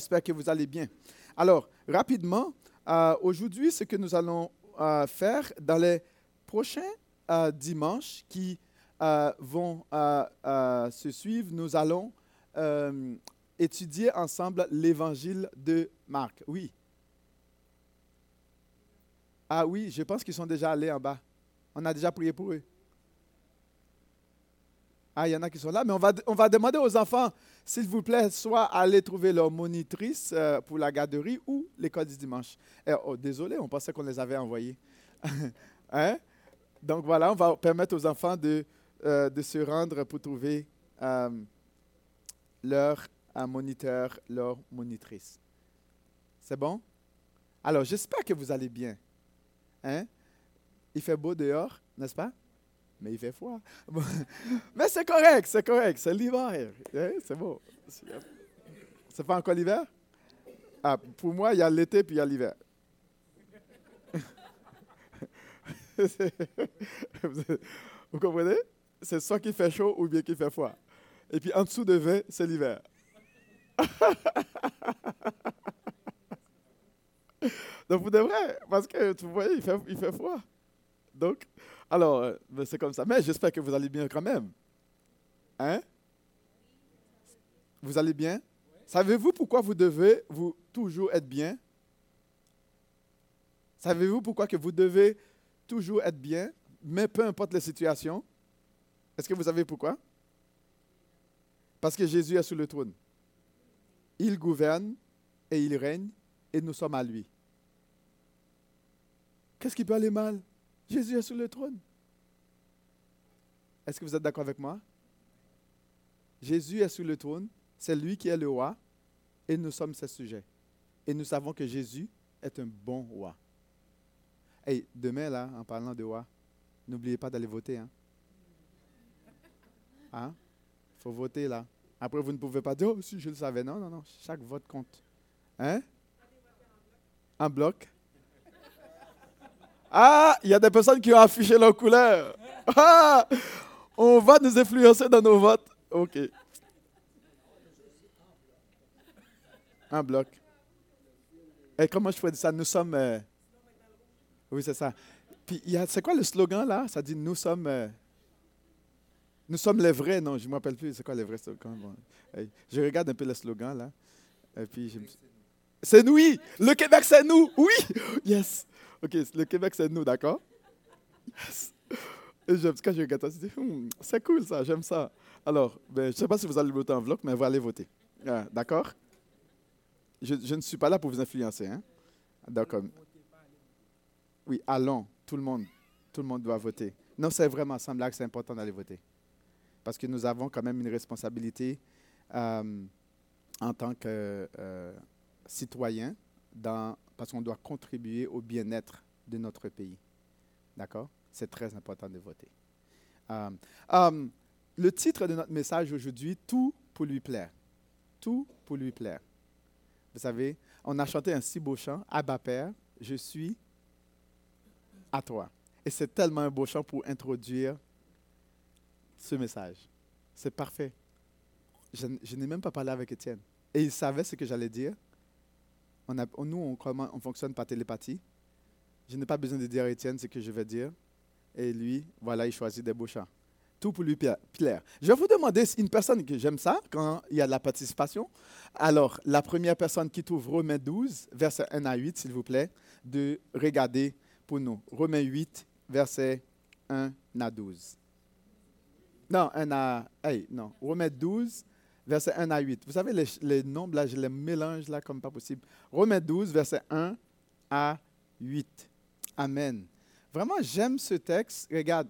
J'espère que vous allez bien. Alors, rapidement, euh, aujourd'hui, ce que nous allons euh, faire dans les prochains euh, dimanches qui vont se suivre, nous allons étudier ensemble l'évangile de Marc. Oui. Ah oui, je pense qu'ils sont déjà allés en bas. On a déjà prié pour eux. Ah, il y en a qui sont là, mais on va, demander aux enfants, s'il vous plaît, soit aller trouver leur monitrice euh, pour la garderie ou l'école du dimanche. Eh, oh, désolé, on pensait qu'on les avait envoyés. hein? Donc voilà, on va permettre aux enfants de, euh, se rendre pour trouver euh, leur moniteur, leur monitrice. C'est bon? Alors, j'espère que vous allez bien. Hein? Il fait beau dehors, n'est-ce pas? Mais il fait froid. mais c'est correct, c'est correct, c'est l'hiver. Hein, c'est bon. C'est pas encore l'hiver? Ah, pour moi, il y a l'été puis il y a l'hiver. Vous comprenez? C'est soit qu'il fait chaud ou bien qu'il fait froid. Et puis en dessous de 20, c'est l'hiver. Donc vous devrez, parce que vous voyez, il fait, il fait froid. Donc, alors, euh, ben, c'est comme ça. Mais j'espère que vous allez bien quand même. Hein? Vous allez bien? Savez-vous pourquoi vous devez toujours être bien? Savez-vous pourquoi vous devez toujours être bien, mais peu importe les situations? Est-ce que vous savez pourquoi? Parce que Jésus est sur le trône. Il gouverne et il règne et nous sommes à lui. Qu'est-ce qui peut aller mal? Jésus est sur le trône. Est-ce que vous êtes d'accord avec moi? Jésus est sur le trône, c'est lui qui est le roi, et nous sommes ses sujets. Et nous savons que Jésus est un bon roi. Et demain, là, en parlant de roi, n'oubliez pas d'aller voter. Hein? Hein? Il faut voter là. Après, vous ne pouvez pas dire, oh, si je le savais. Non, non, non. Chaque vote compte. Hein? En bloc. Ah, il y a des personnes qui ont affiché leur couleur. Ah, on va nous influencer dans nos votes. OK. Un bloc. Et comment je dire ça? Nous sommes. Euh, oui, c'est ça. Puis, c'est quoi le slogan là? Ça dit Nous sommes. Euh, nous sommes les vrais. Non, je ne me rappelle plus. C'est quoi les vrais slogans? je regarde un peu le slogan là. Et puis, C'est nous, oui. Le Québec, c'est nous. Oui. Yes. OK, le Québec, c'est nous, d'accord? Yes. Et quand je regarde ça, je hmm, c'est cool ça, j'aime ça. Alors, ben, je ne sais pas si vous allez voter en vlog, mais vous allez voter. Ah, d'accord? Je, je, ne suis pas là pour vous influencer. Hein? D'accord. Oui, allons, tout le monde. Tout le monde doit voter. Non, c'est vraiment semble que c'est important d'aller voter. Parce que nous avons quand même une responsabilité euh, en tant que euh, citoyen dans parce qu'on doit contribuer au bien-être de notre pays. D'accord? C'est très important de voter. Euh, euh, le titre de notre message aujourd'hui, Tout pour lui plaire. Tout pour lui plaire. Vous savez, on a chanté un si beau chant, Abba Père, je suis à toi. Et c'est tellement un beau chant pour introduire ce message. C'est parfait. Je, je n'ai même pas parlé avec Étienne. Et il savait ce que j'allais dire nous, on, on, fonctionne par télépathie. Je n'ai pas besoin de dire à Étienne ce que je vais dire. Et lui, voilà, il choisit des beaux chants. Tout pour lui plaire. Je vais vous demander une personne que j'aime ça quand il y a de la participation. Alors, la première personne qui trouve Romains 12, verset 1 à 8, s'il vous plaît, de regarder pour nous. Romains 8, verset 1 à 12. Non, 1 à. Hey, non. Romains 12, verset 1 à 8. Vous savez, les, nombres, là, je les mélange là comme pas possible. Romains 12, verset 1 à 8. Amen. Vraiment, j'aime ce texte. Regarde,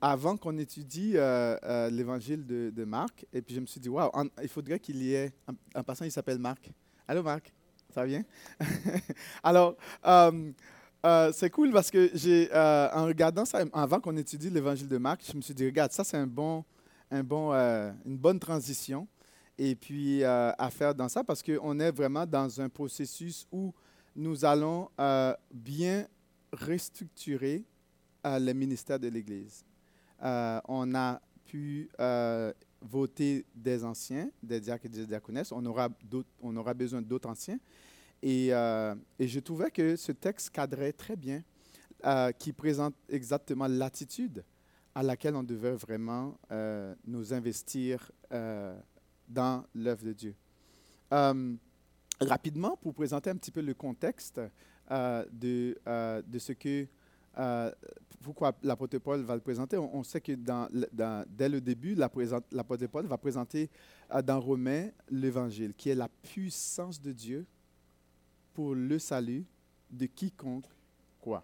avant qu'on étudie euh, euh, l'évangile de, Marc, et puis je me suis dit, waouh, il faudrait qu'il y ait. Un, passant, il s'appelle Marc. Allô, Marc? Ça vient Alors, euh, c'est cool parce que j'ai, en regardant ça, avant qu'on étudie l'évangile de Marc, je me suis dit, regarde, ça, c'est un bon euh, une bonne transition et puis euh, à faire dans ça parce qu'on est vraiment dans un processus où nous allons euh, bien restructurer le ministère de l'Église. on a pu voter des anciens, des diacres et des diaconesses. On aura, on aura besoin d'autres anciens. Et, et, je trouvais que ce texte cadrait très bien, qui présente exactement l'attitude à laquelle on devait vraiment nous investir dans l'œuvre de Dieu. rapidement, pour présenter un petit peu le contexte de, ce que euh, pourquoi l'apôtre Paul va le présenter on, sait que dès le début, l'apôtre Paul va présenter euh, dans Romains l'Évangile, qui est la puissance de Dieu pour le salut de quiconque quoi.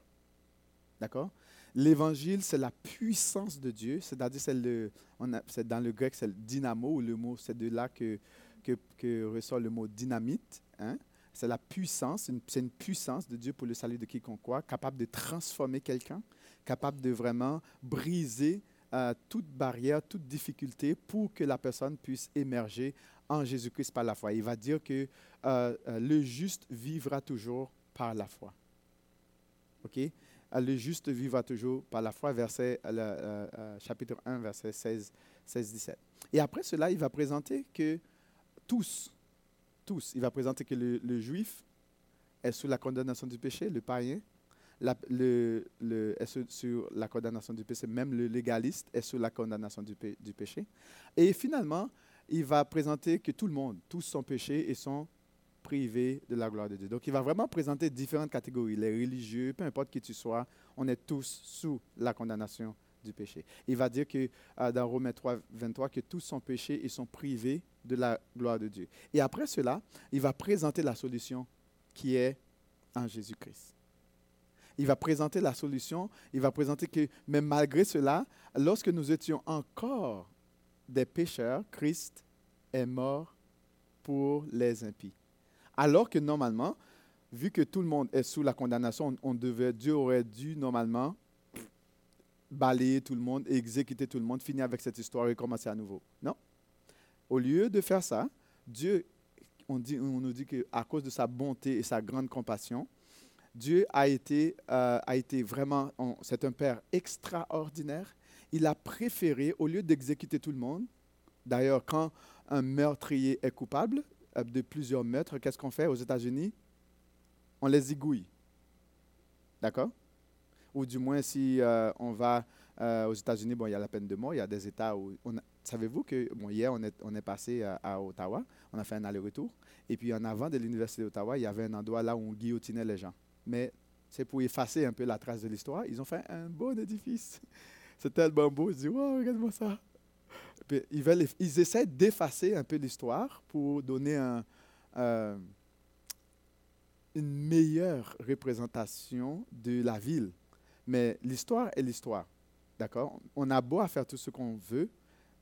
D'accord? L'évangile, c'est la puissance de Dieu, c'est-à-dire c'est, dans le grec, c'est le dynamo, le mot, c'est de là que, que, ressort le mot dynamite. Hein? C'est la puissance, c'est une puissance de Dieu pour le salut de quiconque, capable de transformer quelqu'un, capable de vraiment briser euh, toute barrière, toute difficulté pour que la personne puisse émerger en Jésus-Christ par la foi. Il va dire que euh, euh, le juste vivra toujours par la foi. OK? Le juste vivra toujours par la foi, verset, chapitre 1, verset 16, 16, 17. Et après cela, il va présenter que tous, tous. Il va présenter que le, juif est sous la condamnation du péché, le païen le, le, est sur, la condamnation du péché, même le légaliste est sous la condamnation du, du, péché. Et finalement, il va présenter que tout le monde, tous sont péchés et sont privés de la gloire de Dieu. Donc, il va vraiment présenter différentes catégories. Les religieux, peu importe qui tu sois, on est tous sous la condamnation du péché. Il va dire que euh, dans Romains 3, 23, que tous sont péchés et sont privés de la gloire de Dieu. Et après cela, il va présenter la solution qui est en Jésus-Christ. Il va présenter la solution, il va présenter que, même malgré cela, lorsque nous étions encore des pécheurs, Christ est mort pour les impies. Alors que normalement, vu que tout le monde est sous la condamnation, on Dieu aurait dû normalement balayer tout le monde, exécuter tout le monde, finir avec cette histoire et commencer à nouveau. Non. Au lieu de faire ça, Dieu, on, nous dit qu'à cause de sa bonté et sa grande compassion, Dieu a été, euh, a été vraiment, c'est un Père extraordinaire. Il a préféré, au lieu d'exécuter tout le monde, d'ailleurs, quand un meurtrier est coupable de plusieurs meurtres, qu'est-ce qu'on fait aux États-Unis? On les égouille. D'accord? Ou du moins, si euh, on va aux États-Unis, bon, il y a la peine de mort, il y a des États où Savez-vous que hier, on est, passé à, Ottawa, on a fait un aller-retour, et puis en avant de l'Université d'Ottawa, il y avait un endroit là où on guillotinait les gens. Mais c'est pour effacer un peu la trace de l'histoire. Ils ont fait un bon édifice. C'est tellement beau. Ils disent, wow, regarde-moi ça. Ils, essaient d'effacer un peu l'histoire pour donner euh, une meilleure représentation de la ville. Mais l'histoire est l'histoire. D'accord? On a beau à faire tout ce qu'on veut,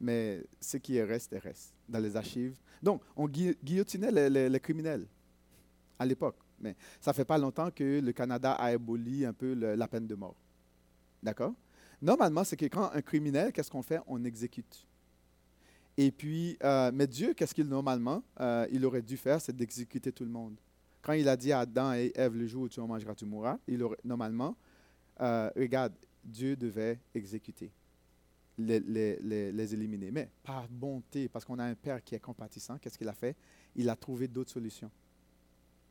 mais ce qui reste, reste dans les archives. Donc, on guillotinait les, criminels à l'époque. Mais ça ne fait pas longtemps que le Canada a aboli un peu la peine de mort. D'accord? Normalement, c'est que quand un criminel, qu'est-ce qu'on fait? On exécute. Et puis, euh, mais Dieu, qu'est-ce qu'il normalement, euh, il aurait dû faire, c'est d'exécuter tout le monde. Quand il a dit à Adam et Ève, le jour où tu en mangeras, tu mourras, il aurait, normalement, euh, regarde, Dieu devait exécuter les, éliminer. Mais par bonté, parce qu'on a un Père qui est compatissant, qu'est-ce qu'il a fait? Il a trouvé d'autres solutions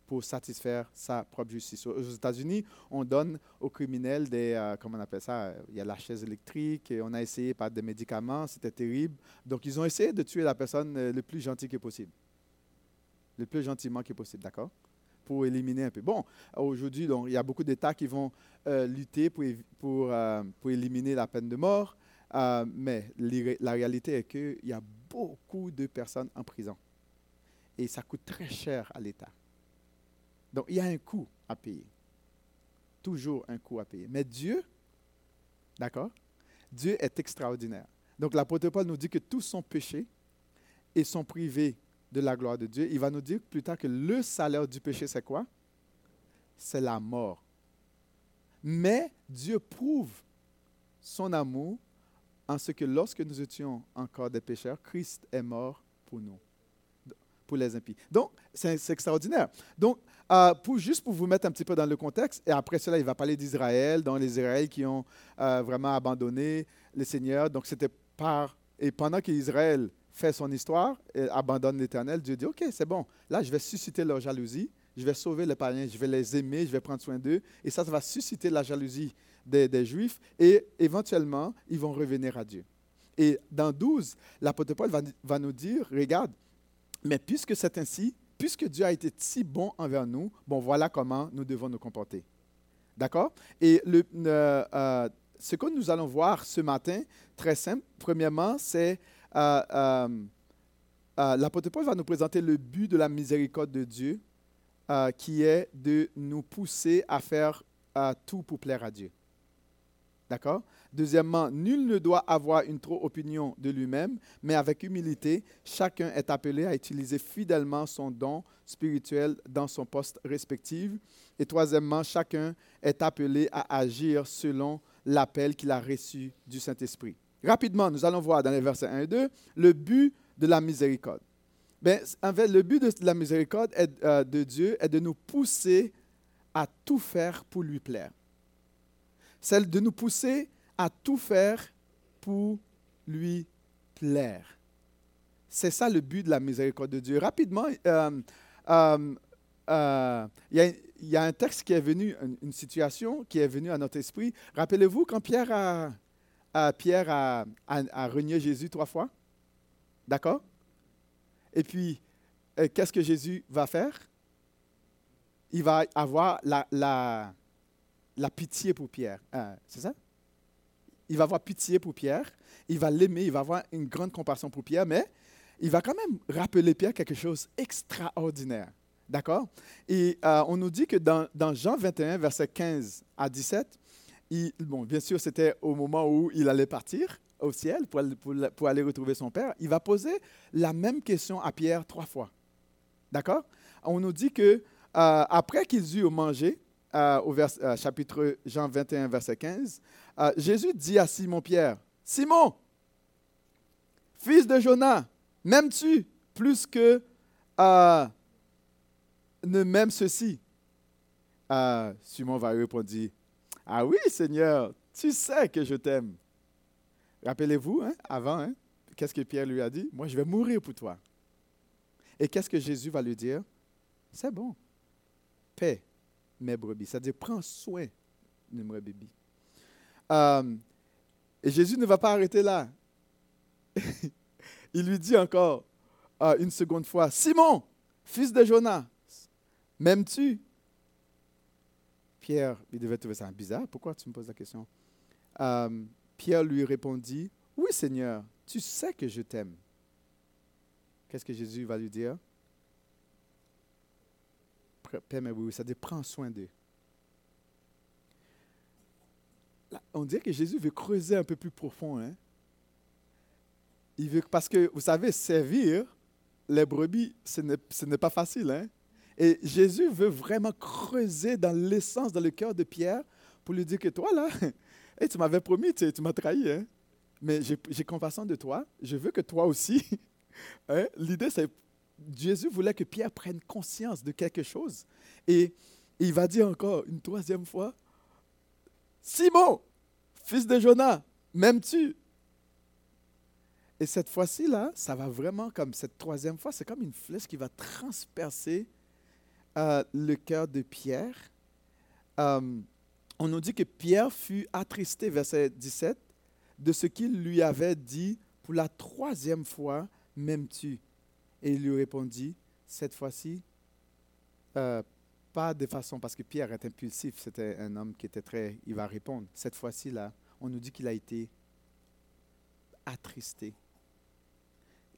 pour satisfaire sa propre justice. Aux États-Unis, on donne aux criminels des, euh, comment on appelle ça, il y a la chaise électrique, on a essayé par des médicaments, c'était terrible. Donc, ils ont essayé de tuer la personne euh, le plus gentil que possible. Le plus gentiment que possible, d'accord? Pour éliminer un peu. Bon, aujourd'hui, il y a beaucoup d'États qui vont euh, lutter pour, pour, pour éliminer la peine de mort. Euh, mais la réalité est qu'il y a beaucoup de personnes en prison. Et ça coûte très cher à l'État. Donc, il y a un coût à payer. Toujours un coût à payer. Mais Dieu, d'accord? Dieu est extraordinaire. Donc, l'apôtre Paul nous dit que tous sont péchés et sont privés de la gloire de Dieu. Il va nous dire plus tard que le salaire du péché, c'est quoi? C'est la mort. Mais Dieu prouve son amour en ce que lorsque nous étions encore des pécheurs, Christ est mort pour nous, pour les impies. Donc, c'est extraordinaire. Donc, euh, juste pour vous mettre un petit peu dans le contexte, et après cela, il va parler d'Israël, dans les Israël qui ont euh, vraiment abandonné le Seigneur. Donc, c'était par Et pendant qu'Israël fait son histoire et abandonne l'Éternel, Dieu dit, OK, c'est bon, là, je vais susciter leur jalousie, je vais sauver les païens, je vais les aimer, je vais prendre soin d'eux, et ça, ça va susciter la jalousie des, Juifs, et éventuellement, ils vont revenir à Dieu. Et dans 12, l'apôtre Paul va nous dire, regarde, mais puisque c'est ainsi, puisque Dieu a été si bon envers nous, bon, voilà comment nous devons nous comporter. D'accord? Et le, euh, ce que nous allons voir ce matin, très simple, premièrement, c'est euh, euh, euh, l'apôtre Paul va nous présenter le but de la miséricorde de Dieu, qui est de nous pousser à faire tout pour plaire à Dieu. D'accord? Deuxièmement, nul ne doit avoir une trop opinion de lui-même, mais avec humilité, chacun est appelé à utiliser fidèlement son don spirituel dans son poste respectif. Et troisièmement, chacun est appelé à agir selon l'appel qu'il a reçu du Saint-Esprit. Rapidement, nous allons voir dans les versets 1 et 2 le but de la miséricorde. Bien, en le but de la miséricorde euh, de Dieu est de nous pousser à tout faire pour lui plaire. C'est de nous pousser à tout faire pour lui plaire. C'est ça le but de la miséricorde de Dieu. Rapidement, euh, euh, il y, a un texte qui est venu, une, situation qui est venue à notre esprit. Rappelez-vous quand Pierre a, Pierre a, renié Jésus trois fois? D'accord? Et puis, euh, qu'est-ce que Jésus va faire? Il va avoir la, la pitié pour Pierre. Euh, c'est ça? Il va avoir pitié pour Pierre. Il va l'aimer. Il va avoir une grande compassion pour Pierre. Mais il va quand même rappeler Pierre quelque chose d'extraordinaire. D'accord? Et euh, on nous dit que dans, Jean 21, verset 15 à 17, il, bon, bien sûr, c'était au moment où il allait partir au ciel pour, pour, aller retrouver son Père. Il va poser la même question à Pierre trois fois. D'accord? On nous dit que euh, après qu'ils eurent mangé, euh, au vers, chapitre Jean 21, verset 15, Jésus dit à Simon-Pierre, Simon, fils de Jonas, m'aimes-tu plus que ne m'aime ceci. Simon va répondre, ah oui Seigneur, tu sais que je t'aime. Rappelez-vous, hein, avant, hein, qu'est-ce que Pierre lui a dit? Moi, je vais mourir pour toi. Et qu'est-ce que Jésus va lui dire? C'est bon. Paix C'est-à-dire, prends soin de mes brebis. Euh, et Jésus ne va pas arrêter là. Il lui dit encore euh, une seconde fois, Simon, fils de Jonas, M'aimes-tu? Pierre, il devait trouver ça bizarre. Pourquoi tu me poses la question? Euh, Pierre lui répondit Oui, Seigneur, tu sais que je t'aime. Qu'est-ce que Jésus va lui dire? Mais oui, ça dit prends soin d'eux. On dirait que Jésus veut creuser un peu plus profond. Hein? Il veut, parce que, vous savez, servir les brebis, ce n'est pas facile. Hein? Et Jésus veut vraiment creuser dans l'essence, dans le cœur de Pierre, pour lui dire que toi, là, tu m'avais promis, tu, m'as trahi, hein. mais j'ai compassion de toi, je veux que toi aussi. Hein. L'idée, c'est Jésus voulait que Pierre prenne conscience de quelque chose. Et il va dire encore une troisième fois, Simon, fils de Jonas, m'aimes-tu? Et cette fois-ci, là, ça va vraiment comme cette troisième fois, c'est comme une flèche qui va transpercer euh, le cœur de Pierre. Euh, on nous dit que Pierre fut attristé, verset 17, de ce qu'il lui avait dit pour la troisième fois, m'aimes-tu? Et il lui répondit, cette fois-ci, euh, pas de façon, parce que Pierre est impulsif, c'était un homme qui était très, il va répondre. Cette fois-ci, là, on nous dit qu'il a été attristé.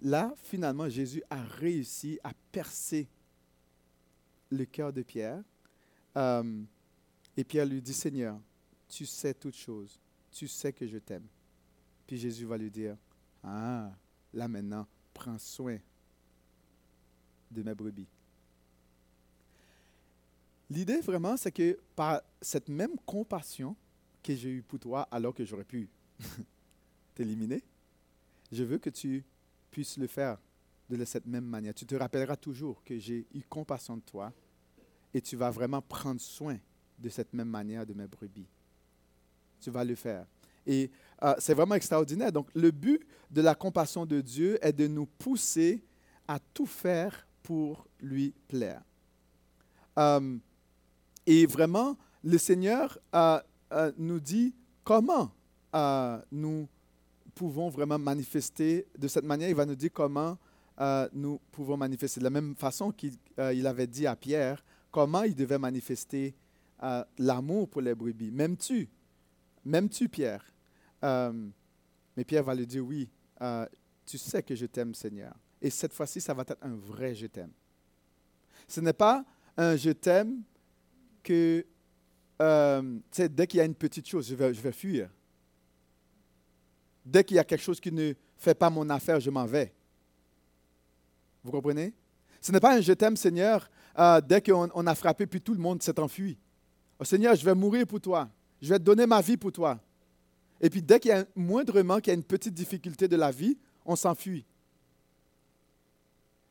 Là, finalement, Jésus a réussi à percer le cœur de Pierre. Euh, et Pierre lui dit, Seigneur, tu sais toutes choses, tu sais que je t'aime. Puis Jésus va lui dire, ah, là maintenant, prends soin de mes brebis. L'idée vraiment, c'est que par cette même compassion que j'ai eue pour toi alors que j'aurais pu t'éliminer, je veux que tu puisses le faire de cette même manière. Tu te rappelleras toujours que j'ai eu compassion de toi et tu vas vraiment prendre soin de cette même manière de mes brebis. Tu vas le faire. Et euh, c'est vraiment extraordinaire. Donc, le but de la compassion de Dieu est de nous pousser à tout faire pour lui plaire. Euh, et vraiment, le Seigneur euh, nous dit comment nous pouvons vraiment manifester de cette manière. Il va nous dire comment nous pouvons manifester. De la même façon qu'il avait dit à Pierre comment il devait manifester l'amour pour les brebis. M'aimes-tu? M'aimes-tu, Pierre? Euh, mais Pierre va lui dire, oui, euh, tu sais que je t'aime, Seigneur. Et cette fois-ci, ça va être un vrai je t'aime. Ce n'est pas un je t'aime que, euh, dès qu'il y a une petite chose, je vais, je vais fuir. Dès qu'il y a quelque chose qui ne fait pas mon affaire, je m'en vais. Vous comprenez? Ce n'est pas un je t'aime, Seigneur, dès qu'on on a frappé, puis tout le monde s'est enfui. Oh, Seigneur, je vais mourir pour toi. Je vais te donner ma vie pour toi. Et puis dès qu'il y a moindrement qu'il y a une petite difficulté de la vie, on s'enfuit.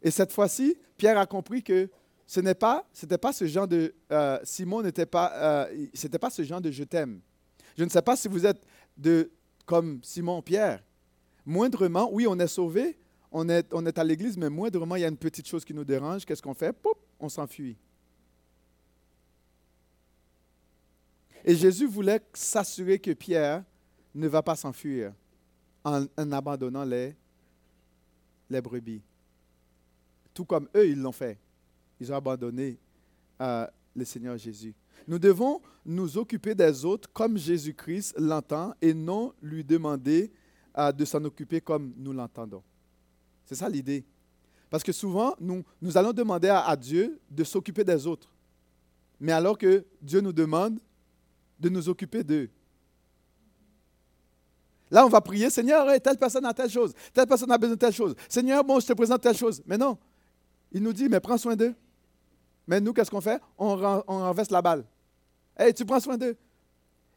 Et cette fois-ci, Pierre a compris que ce n'est pas, c'était pas ce genre de euh, Simon n'était pas, euh, c'était pas ce genre de je t'aime. Je ne sais pas si vous êtes de comme Simon Pierre. Moindrement, oui, on est sauvé, on est, on est à l'église, mais moindrement il y a une petite chose qui nous dérange. Qu'est-ce qu'on fait? Poup, On s'enfuit. Et Jésus voulait s'assurer que Pierre ne va pas s'enfuir en, abandonnant les, les brebis. Tout comme eux, ils l'ont fait. Ils ont abandonné euh, le Seigneur Jésus. Nous devons nous occuper des autres comme Jésus-Christ l'entend et non lui demander euh, de s'en occuper comme nous l'entendons. C'est ça l'idée. Parce que souvent, nous, nous allons demander à, à Dieu de s'occuper des autres. Mais alors que Dieu nous demande de nous occuper d'eux. Là, on va prier, Seigneur, telle personne a telle chose, telle personne a besoin de telle chose. Seigneur, bon, je te présente telle chose. Mais non, il nous dit, mais prends soin d'eux. Mais nous, qu'est-ce qu'on fait? On, on renverse la balle. Hey, tu prends soin d'eux.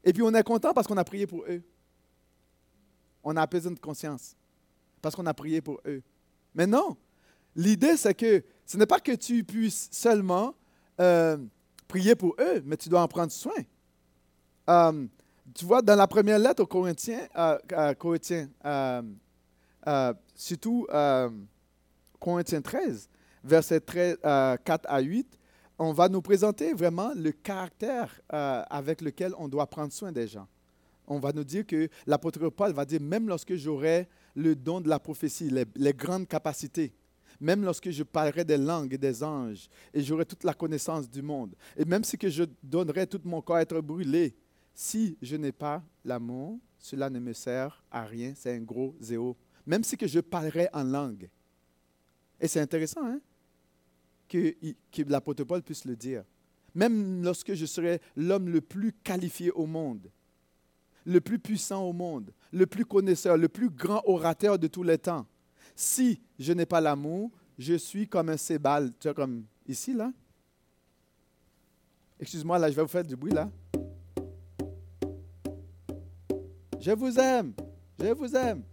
Et puis on est content parce qu'on a prié pour eux. On a apaisé notre conscience parce qu'on a prié pour eux. Mais non, l'idée, c'est que ce n'est pas que tu puisses seulement euh, prier pour eux, mais tu dois en prendre soin. Euh, tu vois, dans la première lettre aux Corinthiens, euh, surtout Corinthiens 13, versets 4 à 8, on va nous présenter vraiment le caractère avec lequel on doit prendre soin des gens. On va nous dire que l'apôtre Paul va dire, même lorsque j'aurai le don de la prophétie, les, grandes capacités, même lorsque je parlerai des langues et des anges, et j'aurai toute la connaissance du monde, et même si que je donnerai tout mon corps à être brûlé, si je n'ai pas l'amour, cela ne me sert à rien, c'est un gros zéro. Même si que je parlerais en langue. Et c'est intéressant hein, que, que l'apôtre Paul puisse le dire. Même lorsque je serais l'homme le plus qualifié au monde, le plus puissant au monde, le plus connaisseur, le plus grand orateur de tous les temps, si je n'ai pas l'amour, je suis comme un cébal. Tu vois, comme ici, là. Excuse-moi, là, je vais vous faire du bruit, là. Je vous aime. Je vous aime.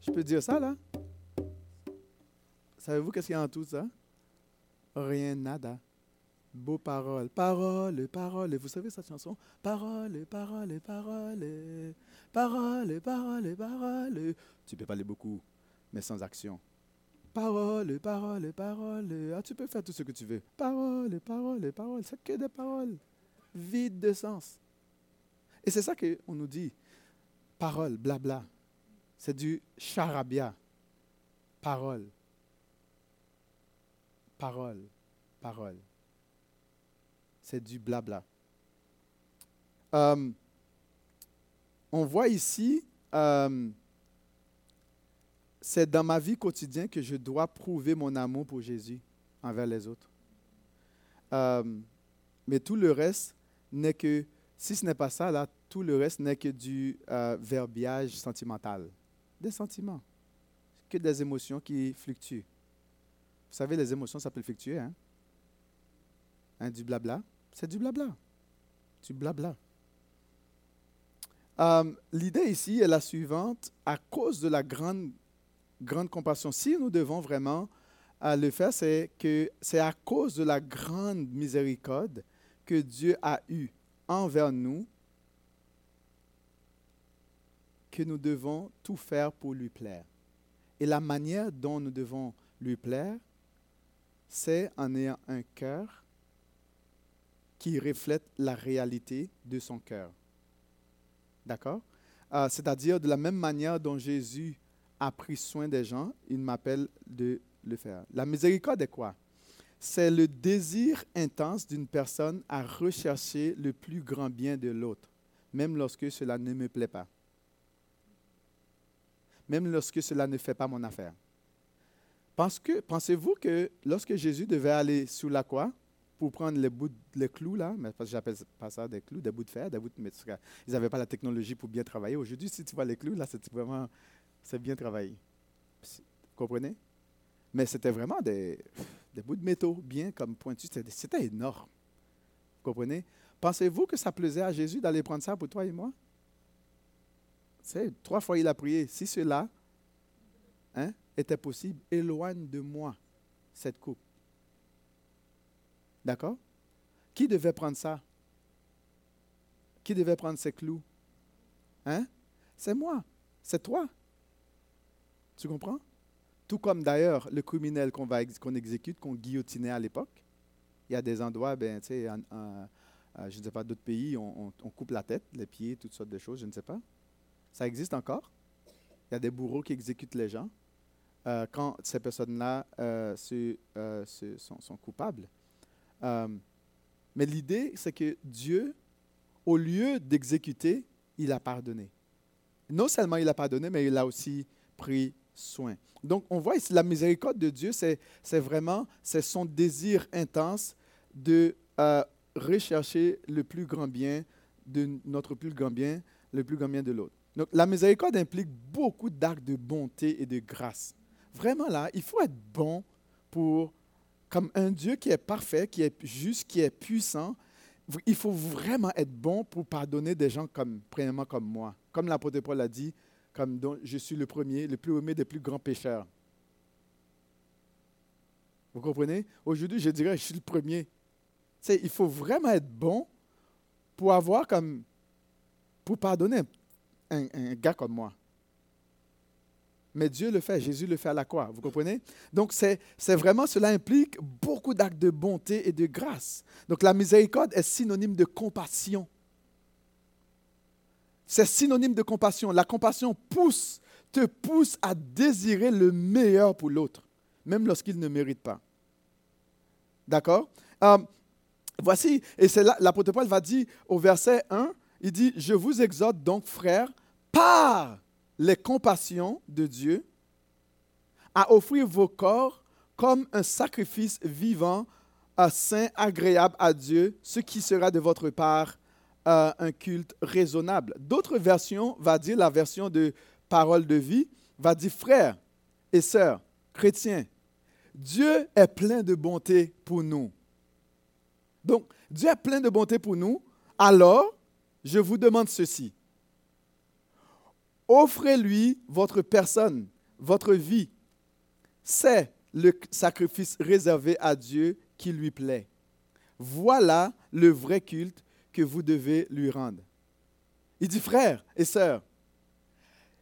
Je peux dire ça, là? Savez-vous qu'est-ce qu'il y a en tout ça? Rien, nada. Beau parole. Parole, parole. Vous savez cette chanson? Parole, parole, parole. Parole, parole, parole. Tu peux parler beaucoup, mais sans action. Parole, parole, parole. Ah, tu peux faire tout ce que tu veux. Parole, parole, parole. C'est que des paroles. Vide de sens. Et c'est ça qu'on nous dit parole, blabla. C'est du charabia. Parole. Parole. Parole. C'est du blabla. Euh, on voit ici, euh, c'est dans ma vie quotidienne que je dois prouver mon amour pour Jésus envers les autres. Euh, mais tout le reste n'est que, si ce n'est pas ça, là, tout le reste n'est que du verbiage sentimental. Des sentiments. Que des émotions qui fluctuent. Vous savez, les émotions, ça peut. Hein? hein du blabla, c'est du blabla. Du blabla. Euh, l'idée ici est la suivante. À cause de la grande, grande compassion, si nous devons vraiment euh, le faire, c'est que c'est à cause de la grande miséricorde que Dieu a eue envers nous que nous devons tout faire pour lui plaire. Et la manière dont nous devons lui plaire, c'est en ayant un cœur qui reflète la réalité de son cœur. D'accord? Euh, C'est-à-dire de la même manière dont Jésus a pris soin des gens, il m'appelle de le faire. La miséricorde est quoi? C'est le désir intense d'une personne à rechercher le plus grand bien de l'autre, même lorsque cela ne me plaît pas. Même lorsque cela ne fait pas mon affaire. Pensez-vous que lorsque Jésus devait aller sous la croix pour prendre les bouts, clous là, mais parce que j'appelle pas ça des clous, des bouts de fer, des bouts de ils n'avaient pas la technologie pour bien travailler. Aujourd'hui, si tu vois les clous là, c'est vraiment, bien travaillé. Comprenez? Mais c'était vraiment des, des, bouts de métaux bien comme pointus. C'était énorme. Vous comprenez? Pensez-vous que ça plaisait à Jésus d'aller prendre ça pour toi et moi? C'est trois fois il a prié. Si cela, hein? Était possible, éloigne de moi cette coupe. D'accord? Qui devait prendre ça? Qui devait prendre ces clous? Hein? C'est moi, c'est toi. Tu comprends? Tout comme d'ailleurs le criminel qu'on qu'on exécute, qu'on guillotinait à l'époque. Il y a des endroits, ben, tu sais, je ne sais pas, d'autres pays, on, coupe la tête, les pieds, toutes sortes de choses, je ne sais pas. Ça existe encore? Il y a des bourreaux qui exécutent les gens. Euh, quand ces personnes-là euh, euh, sont, coupables. mais l'idée, c'est que Dieu, au lieu d'exécuter, il a pardonné. Non seulement il a pardonné, mais il a aussi pris soin. Donc, on voit ici la miséricorde de Dieu, c'est vraiment c'est son désir intense de rechercher le plus grand bien de notre plus grand bien, le plus grand bien de l'autre. Donc, la miséricorde implique beaucoup d'actes de bonté et de grâce. Vraiment là, il faut être bon pour, comme un Dieu qui est parfait, qui est juste, qui est puissant. Il faut vraiment être bon pour pardonner des gens comme, premièrement comme moi. Comme l'apôtre Paul a dit, comme dont je suis le premier, le plus aimé des plus grands pécheurs. Vous comprenez? Aujourd'hui, je dirais, je suis le premier. Il faut vraiment être bon pour avoir comme, pour pardonner un gars comme moi. Mais Dieu le fait, Jésus le fait à la croix, vous comprenez? Donc c'est vraiment, cela implique beaucoup d'actes de bonté et de grâce. Donc la miséricorde est synonyme de compassion. C'est synonyme de compassion. La compassion pousse, te pousse à désirer le meilleur pour l'autre, même lorsqu'il ne mérite pas. D'accord? Euh, Voici, et c'est là, l'apôtre Paul va dire au verset 1, il dit, je vous exhorte donc, frères, par les compassions de Dieu, à offrir vos corps comme un sacrifice vivant, un saint, agréable à Dieu, ce qui sera de votre part euh, un culte raisonnable. D'autres versions va dire, la version de parole de vie, va dire frères et sœurs, chrétiens, Dieu est plein de bonté pour nous. Donc, Dieu est plein de bonté pour nous. Alors, je vous demande ceci. Offrez-lui votre personne, votre vie. C'est le sacrifice réservé à Dieu qui lui plaît. Voilà le vrai culte que vous devez lui rendre. Il dit, frères et sœurs,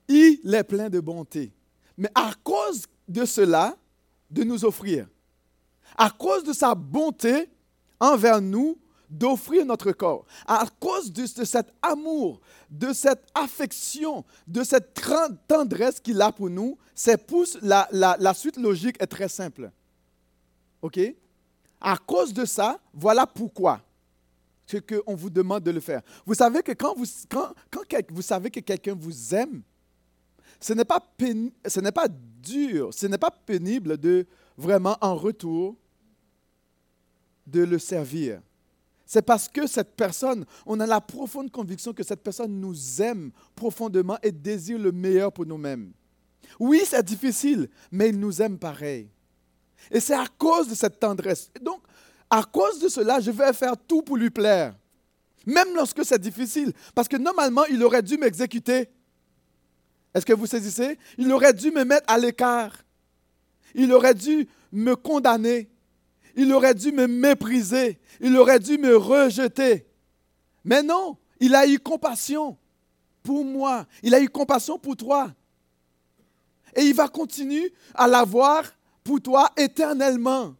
il est plein de bonté. Mais à cause de cela, de nous offrir, à cause de sa bonté envers nous, d'offrir notre corps. À cause de, cet amour, de cette affection, de cette tendresse qu'il a pour nous, pousse, la, la, suite logique est très simple. OK? À cause de ça, voilà pourquoi qu'on vous demande de le faire. Vous savez que quand vous, quand, quand vous savez que quelqu'un vous aime, ce n'est pas, ce n'est pas dur, ce n'est pas pénible de vraiment en retour de le servir. C'est parce que cette personne, on a la profonde conviction que cette personne nous aime profondément et désire le meilleur pour nous-mêmes. Oui, c'est difficile, mais il nous aime pareil. Et c'est à cause de cette tendresse. Donc, à cause de cela, je vais faire tout pour lui plaire. Même lorsque c'est difficile. Parce que normalement, il aurait dû m'exécuter. Est-ce que vous saisissez? Il aurait dû me mettre à l'écart. Il aurait dû me condamner. Il aurait dû me mépriser. Il aurait dû me rejeter. Mais non, il a eu compassion. pour moi. Il a eu compassion pour toi. Et il va continuer à l'avoir pour toi éternellement.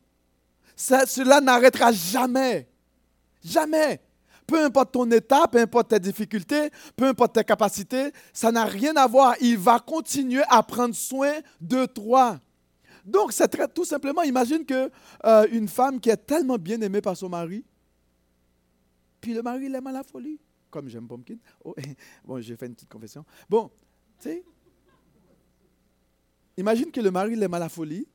cela n'arrêtera jamais. Jamais. Peu importe ton état, peu importe tes difficultés, peu importe tes capacités, ça n'a rien à voir. Il va continuer à prendre soin de toi. Donc, c'est tout simplement, imagine que euh, une femme qui est tellement bien aimée par son mari, puis le mari l'aime à la folie, comme j'aime Pumpkin. Oh, bon, j'ai fait une petite confession. Bon, tu sais, imagine que le mari l'aime à la folie,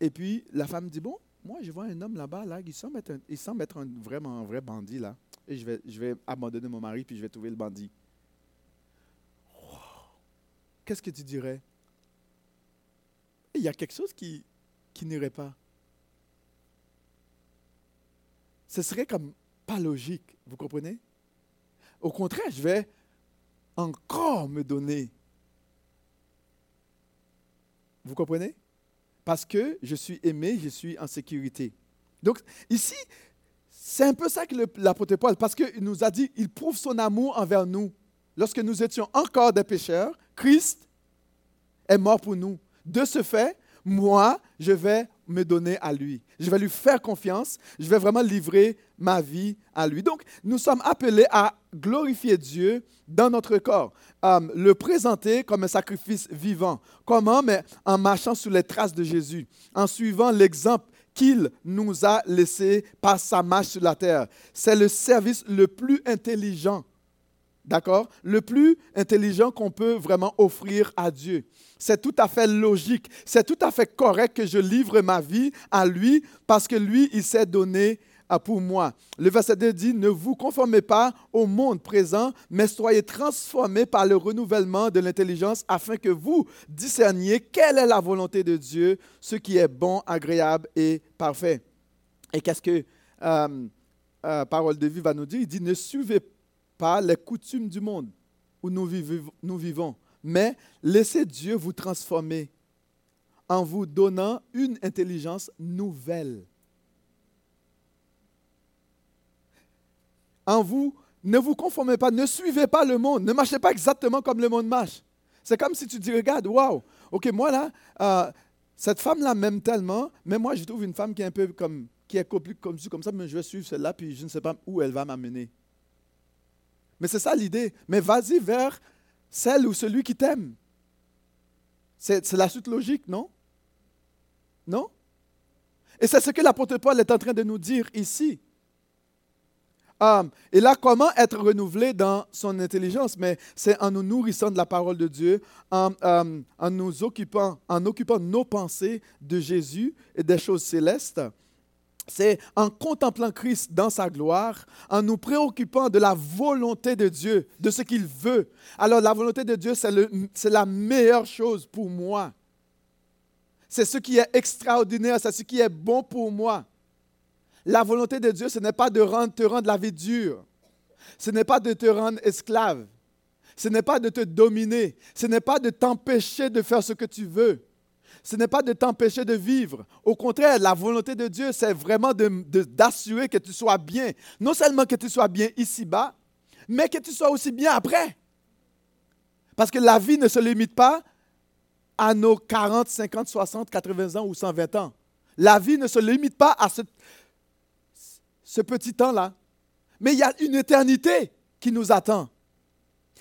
et puis la femme dit, bon, moi je vois un homme là-bas, là, il semble être, un, il semble être un, vraiment un vrai bandit, là, et je vais, je vais abandonner mon mari, puis je vais trouver le bandit. Qu'est-ce que tu dirais? Il y a quelque chose qui, n'irait pas. Ce serait comme pas logique, vous comprenez? Au contraire, je vais encore me donner. Vous comprenez? Parce que je suis aimé, je suis en sécurité. Donc, ici, c'est un peu ça que l'apôtre Paul, parce qu'il nous a dit, il prouve son amour envers nous. Lorsque nous étions encore des pécheurs, Christ est mort pour nous. De ce fait, moi, je vais me donner à lui. Je vais lui faire confiance. Je vais vraiment livrer ma vie à lui. Donc, nous sommes appelés à glorifier Dieu dans notre corps, le présenter comme un sacrifice vivant. Comment? Mais en marchant sous les traces de Jésus, en suivant l'exemple qu'il nous a laissé par sa marche sur la terre. C'est le service le plus intelligent D'accord? Le plus intelligent qu'on peut vraiment offrir à Dieu. C'est tout à fait logique, c'est tout à fait correct que je livre ma vie à lui parce que lui, il s'est donné euh, pour moi. Le verset 2 dit, ne vous conformez pas au monde présent, mais soyez transformés par le renouvellement de l'intelligence afin que vous discerniez quelle est la volonté de Dieu, ce qui est bon, agréable et parfait. Et qu'est-ce que euh, euh, Parole de vie va nous dire? Il dit, ne suivez pas pas les coutumes du monde où nous vivons, nous vivons, mais laissez Dieu vous transformer en vous donnant une intelligence nouvelle. En vous, ne vous conformez pas, ne suivez pas le monde, ne marchez pas exactement comme le monde marche. C'est comme si tu dis, regarde, waouh, ok, moi là, euh, cette femme-là m'aime tellement, mais moi je trouve une femme qui est un peu comme, qui est comme, comme ça, mais je vais suivre celle-là, puis je ne sais pas où elle va m'amener. Mais c'est ça l'idée. Mais vas-y vers celle ou celui qui t'aime. C'est la suite logique, non? Non? Et c'est ce que l'apôtre Paul est en train de nous dire ici. Et là, comment être renouvelé dans son intelligence? Mais c'est en nous nourrissant de la parole de Dieu, en, um, en nous occupant, en occupant nos pensées de Jésus et des choses célestes c'est en contemplant Christ dans sa gloire, en nous préoccupant de la volonté de Dieu, de ce qu'il veut. Alors la volonté de Dieu, c'est la meilleure chose pour moi. C'est ce qui est extraordinaire, c'est ce qui est bon pour moi. La volonté de Dieu, ce n'est pas de te rendre la vie dure. Ce n'est pas de te rendre esclave. Ce n'est pas de te dominer. Ce n'est pas de t'empêcher de faire ce que tu veux ce n'est pas de t'empêcher de vivre. Au contraire, la volonté de Dieu, c'est vraiment d'assurer que tu sois bien. Non seulement que tu sois bien ici-bas, mais que tu sois aussi bien après. Parce que la vie ne se limite pas à nos 40, 50, 60, 80 ans ou 120 ans. La vie ne se limite pas à ce, petit temps-là. Mais il y a une éternité qui nous attend.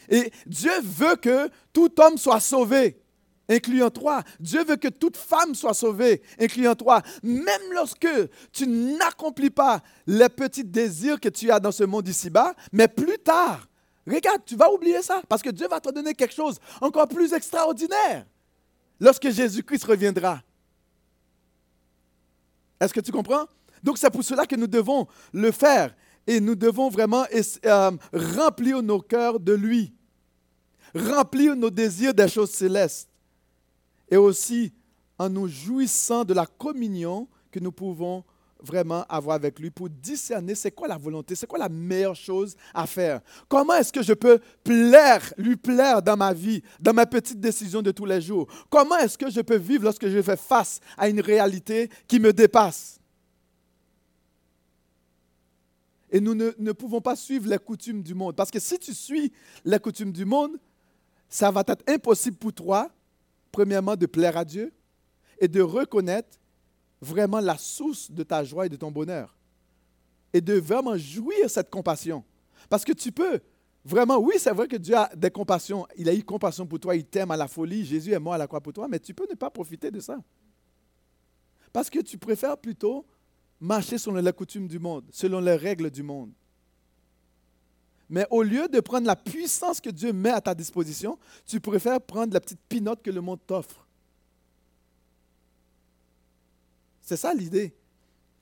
Et Dieu veut que tout homme soit sauvé incluant toi. Dieu veut que toute femme soit sauvée, incluant toi. Même lorsque tu n'accomplis pas les petits désirs que tu as dans ce monde ici-bas, mais plus tard, regarde, tu vas oublier ça parce que Dieu va te donner quelque chose encore plus extraordinaire lorsque Jésus-Christ reviendra. Est-ce que tu comprends? Donc c'est pour cela que nous devons le faire et nous devons vraiment euh, remplir nos cœurs de lui, remplir nos désirs des choses célestes et aussi en nous jouissant de la communion que nous pouvons vraiment avoir avec lui pour discerner c'est quoi la volonté, c'est quoi la meilleure chose à faire. Comment est-ce que je peux plaire, lui plaire dans ma vie, dans mes petites décisions de tous les jours? Comment est-ce que je peux vivre lorsque je fais face à une réalité qui me dépasse? Et nous ne, ne pouvons pas suivre les coutumes du monde. Parce que si tu suis les coutumes du monde, ça va être impossible pour toi, premièrement, de plaire à Dieu et de reconnaître vraiment la source de ta joie et de ton bonheur. Et de vraiment jouir cette compassion. Parce que tu peux vraiment, oui, c'est vrai que Dieu a des compassions. Il a eu compassion pour toi, il t'aime à la folie. Jésus est mort à la croix pour toi, mais tu peux ne pas profiter de ça. Parce que tu préfères plutôt marcher selon les coutumes du monde, selon les règles du monde. Mais au lieu de prendre la puissance que Dieu met à ta disposition, tu préfères prendre la petite pinote que le monde t'offre. C'est ça l'idée.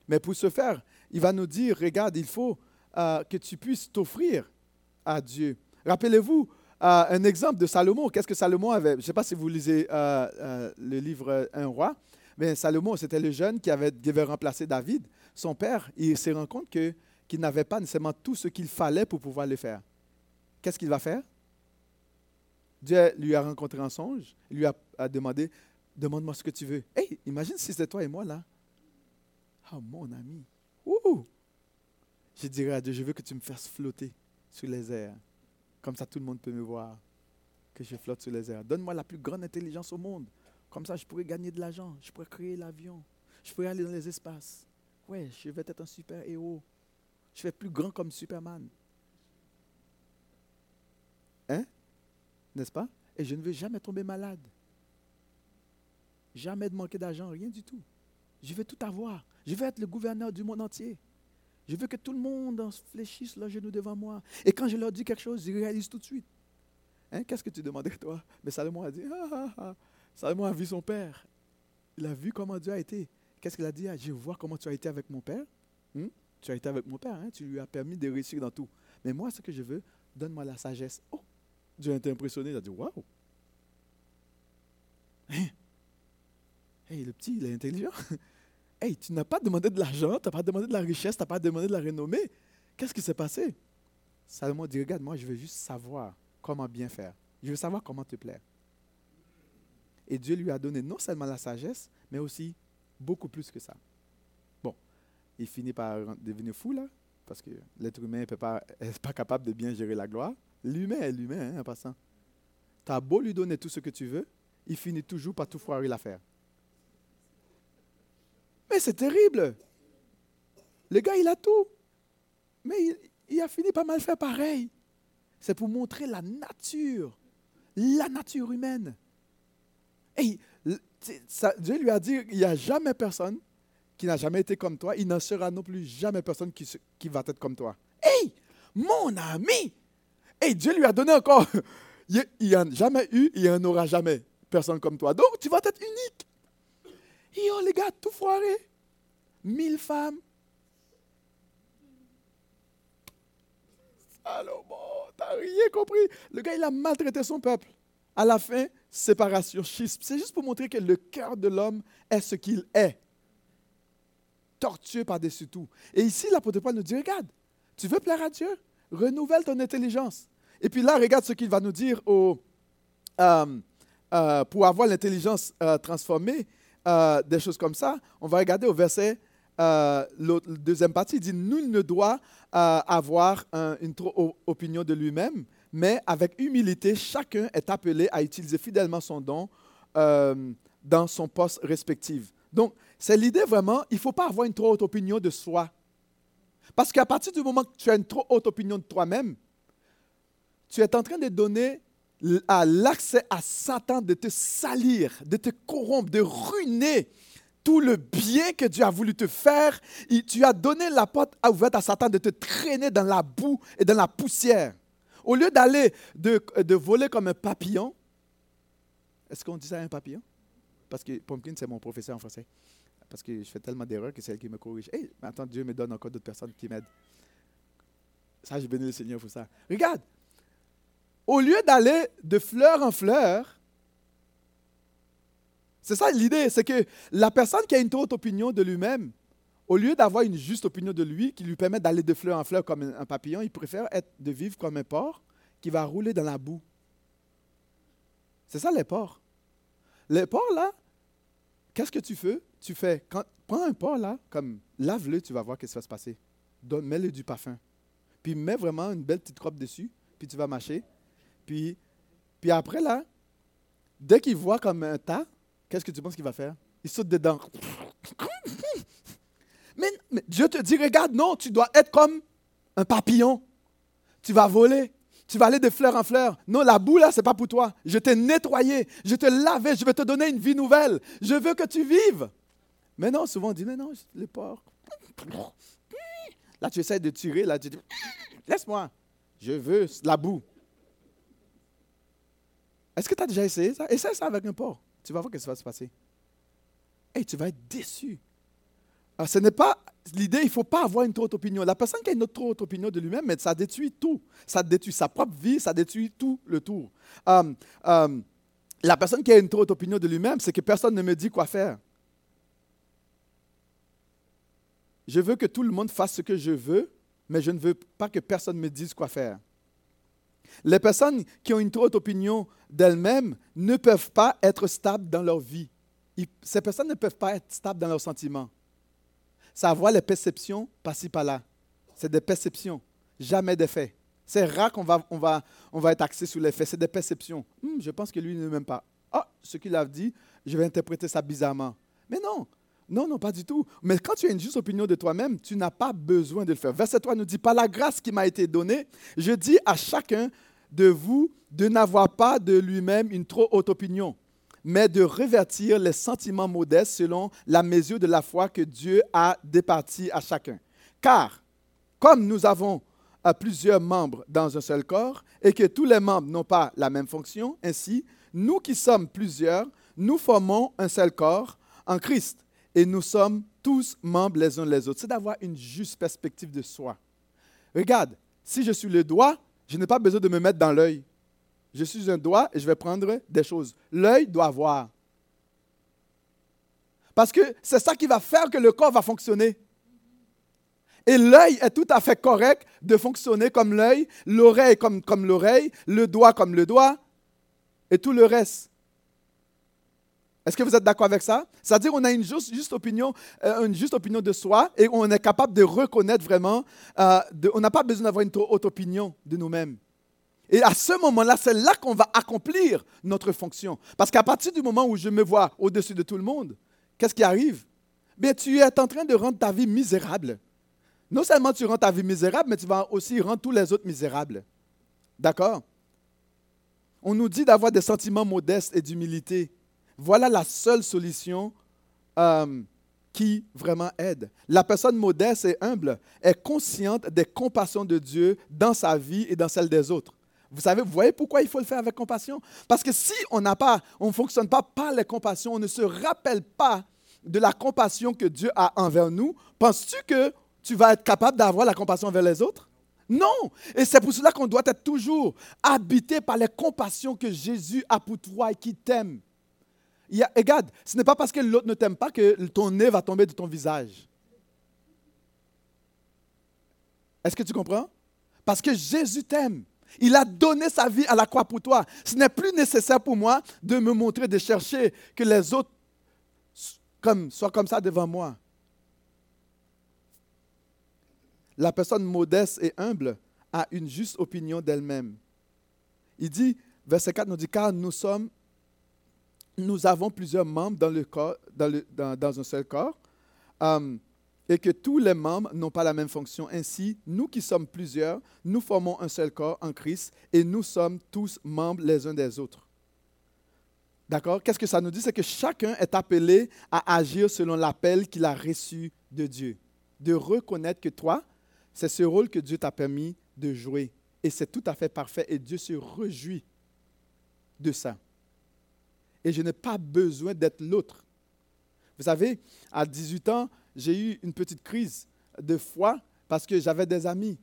Mais pour ce faire, il va nous dire, regarde, il faut euh, que tu puisses t'offrir à Dieu. Rappelez-vous euh, un exemple de Salomon. Qu'est-ce que Salomon avait? Je ne sais pas si vous lisez euh, le livre Un roi, mais Salomon, c'était le jeune qui avait, qui avait remplacé David, son père. Il s'est rendu compte que qu'il n'avait pas nécessairement tout ce qu'il fallait pour pouvoir le faire. Qu'est-ce qu'il va faire? Dieu lui a rencontré un songe, il lui a, demandé Demande-moi ce que tu veux. Hey, imagine si c'était toi et moi là. Oh, mon ami. Ouh. Je dirais à Dieu Je veux que tu me fasses flotter sur les airs. Comme ça, tout le monde peut me voir. Que je flotte sur les airs. Donne-moi la plus grande intelligence au monde. Comme ça, je pourrais gagner de l'argent. Je pourrais créer l'avion. Je pourrais aller dans les espaces. Ouais, je vais être un super héros. Je vais plus grand comme Superman. Hein? N'est-ce pas? Et je ne veux jamais tomber malade. Jamais de manquer d'argent, rien du tout. Je veux tout avoir. Je veux être le gouverneur du monde entier. Je veux que tout le monde fléchisse le genou devant moi. Et quand je leur dis quelque chose, ils réalisent tout de suite. Hein? Qu'est-ce que tu demandais toi? Mais Salomon a dit, ah, ah, ah. Salomon a vu son père. Il a vu comment Dieu a été. Qu'est-ce qu'il a dit? Je vois comment tu as été avec mon père. Hmm? Tu as été avec mon père, hein? tu lui as permis de réussir dans tout. Mais moi, ce que je veux, donne-moi la sagesse. Oh, Dieu a été impressionné, il a dit Waouh! Hein? Hey, le petit, il est intelligent. Hey, tu n'as pas demandé de l'argent, tu n'as pas demandé de la richesse, tu n'as pas demandé de la renommée. Qu'est-ce qui s'est passé? Salomon dit Regarde, moi, je veux juste savoir comment bien faire. Je veux savoir comment te plaire. Et Dieu lui a donné non seulement la sagesse, mais aussi beaucoup plus que ça il finit par devenir fou, là, parce que l'être humain n'est pas, capable de bien gérer la gloire. L'humain est l'humain, hein, en passant. Tu as beau lui donner tout ce que tu veux, il finit toujours par tout foirer l'affaire. Mais c'est terrible. Le gars, il a tout. Mais il, a fini par mal faire pareil. C'est pour montrer la nature, la nature humaine. Et Dieu lui a dit, il n'y a jamais personne qui n'a jamais été comme toi, il n'en sera non plus jamais personne qui, va être comme toi. Hey, mon ami! Hey, Dieu lui a donné encore. Il n'y a jamais eu, il n'y en aura jamais personne comme toi. Donc, tu vas être unique. Et oh, les gars, tout foiré. Mille femmes. Salomon, t'as rien compris. Le gars, il a maltraité son peuple. À la fin, séparation, schisme. C'est juste pour montrer que le cœur de l'homme est ce qu'il est tortueux par-dessus tout. Et ici, l'apôtre Paul nous dit, regarde, tu veux plaire à Dieu? Renouvelle ton intelligence. Et puis là, regarde ce qu'il va nous dire au, euh, euh, pour avoir l'intelligence euh, transformée, des choses comme ça. On va regarder au verset, le deuxième partie, il dit, nul ne doit avoir une trop opinion de lui-même, mais avec humilité, chacun est appelé à utiliser fidèlement son don dans son poste respectif. Donc, c'est l'idée vraiment, il ne faut pas avoir une trop haute opinion de soi. Parce qu'à partir du moment que tu as une trop haute opinion de toi-même, tu es en train de donner à l'accès à Satan de te salir, de te corrompre, de ruiner tout le bien que Dieu a voulu te faire. tu as donné la porte ouverte à Satan de te traîner dans la boue et dans la poussière. Au lieu d'aller de, voler comme un papillon, est-ce qu'on dit ça un papillon? Parce que Pumpkin, c'est mon professeur en français parce que je fais tellement d'erreurs que c'est elle qui me corrige. Hé, mais attends, Dieu me donne encore d'autres personnes qui m'aident. Ça, j'ai béni le Seigneur pour ça. Regarde, au lieu d'aller de fleur en fleur, c'est ça l'idée, c'est que la personne qui a une haute opinion de lui-même, au lieu d'avoir une juste opinion de lui qui lui permet d'aller de fleur en fleur comme un papillon, il préfère être, de vivre comme un porc qui va rouler dans la boue. C'est ça les porcs. Les porcs, là, qu'est-ce que tu fais? Tu fais, prends un pas là, comme lave-le, tu vas voir ce qui va se passer. mets-le du parfum. Puis mets vraiment une belle petite robe dessus, puis tu vas marcher. Puis, puis après, là, dès qu'il voit comme un tas, qu'est-ce que tu penses qu'il va faire? Il saute dedans. Mais, Dieu te dit, regarde, non, tu dois être comme un papillon. Tu vas voler. Tu vas aller de fleur en fleur. Non, la boue, là, ce n'est pas pour toi. Je t'ai nettoyé. Je te lavé. Je vais te donner une vie nouvelle. Je veux que tu vives. Mais non, souvent on dit, mais non, les porcs. Là, tu essaies de tirer. Là, tu dis, laisse-moi. Je veux la boue. Est-ce que tu as déjà essayé ça? Essaye ça avec un porc. Tu vas voir ce qui va se passer. Et tu vas être déçu. Ce n'est pas l'idée, il ne faut pas avoir une trop haute opinion. La personne qui a une trop haute opinion de lui-même, ça détruit tout. Ça détruit sa propre vie, ça détruit tout le tour. Euh, euh, la personne qui a une trop haute opinion de lui-même, c'est que personne ne me dit quoi faire. Je veux que tout le monde fasse ce que je veux, mais je ne veux pas que personne me dise quoi faire. Les personnes qui ont une trop haute opinion d'elles-mêmes ne peuvent pas être stables dans leur vie. Ces personnes ne peuvent pas être stables dans leurs sentiments savoir les perceptions par-ci par-là. C'est des perceptions, jamais des faits. C'est rare qu'on va, on va, on va être axé sur les faits, c'est des perceptions. Hmm, je pense que lui ne m'aime pas. Ah, ce qu'il a dit, je vais interpréter ça bizarrement. Mais non, non, non, pas du tout. Mais quand tu as une juste opinion de toi-même, tu n'as pas besoin de le faire. Verset 3 nous dit, par la grâce qui m'a été donnée, je dis à chacun de vous de n'avoir pas de lui-même une trop haute opinion mais de revertir les sentiments modestes selon la mesure de la foi que Dieu a départie à chacun. Car, comme nous avons euh, plusieurs membres dans un seul corps et que tous les membres n'ont pas la même fonction, ainsi, nous qui sommes plusieurs, nous formons un seul corps en Christ et nous sommes tous membres les uns les autres. C'est d'avoir une juste perspective de soi. Regarde, si je suis le doigt, je n'ai pas besoin de me mettre dans l'œil. Je suis un doigt et je vais prendre des choses. L'œil doit voir. Parce que c'est ça qui va faire que le corps va fonctionner. Et l'œil est tout à fait correct de fonctionner comme l'œil, l'oreille comme, comme l'oreille, le doigt comme le doigt, et tout le reste. Est-ce que vous êtes d'accord avec ça? C'est-à-dire qu'on a une juste, opinion, euh, une juste opinion de soi et on est capable de reconnaître vraiment, euh, on n'a pas besoin d'avoir une trop haute opinion de nous-mêmes. Et à ce moment-là, c'est là, qu'on va accomplir notre fonction. Parce qu'à partir du moment où je me vois au-dessus de tout le monde, qu'est-ce qui arrive? Bien, tu es en train de rendre ta vie misérable. Non seulement tu rends ta vie misérable, mais tu vas aussi rendre tous les autres misérables. D'accord? On nous dit d'avoir des sentiments modestes et d'humilité. Voilà la seule solution euh, qui vraiment aide. La personne modeste et humble est consciente des compassions de Dieu dans sa vie et dans celle des autres. Vous savez, vous voyez pourquoi il faut le faire avec compassion? Parce que si on n'a pas, on ne fonctionne pas par les compassions, on ne se rappelle pas de la compassion que Dieu a envers nous, penses-tu que tu vas être capable d'avoir la compassion envers les autres? Non. Et c'est pour cela qu'on doit être toujours habité par les compassions que Jésus a pour toi et qui t'aime. Regarde, ce n'est pas parce que l'autre ne t'aime pas que ton nez va tomber de ton visage. Est-ce que tu comprends? Parce que Jésus t'aime. Il a donné sa vie à la croix pour toi. Ce n'est plus nécessaire pour moi de me montrer, de chercher que les autres soient comme ça devant moi. La personne modeste et humble a une juste opinion d'elle-même. Il dit, verset 4 nous dit, car nous sommes, nous avons plusieurs membres dans, le corps, dans, un seul corps. Euh, et que tous les membres n'ont pas la même fonction. Ainsi, nous qui sommes plusieurs, nous formons un seul corps en Christ et nous sommes tous membres les uns des autres. D'accord? Qu'est-ce que ça nous dit? C'est que chacun est appelé à agir selon l'appel qu'il a reçu de Dieu. De reconnaître que toi, c'est ce rôle que Dieu t'a permis de jouer. Et c'est tout à fait parfait et Dieu se réjouit de ça. Et je n'ai pas besoin d'être l'autre. Vous savez, à 18 ans, j'ai eu une petite crise de foi parce que j'avais des amis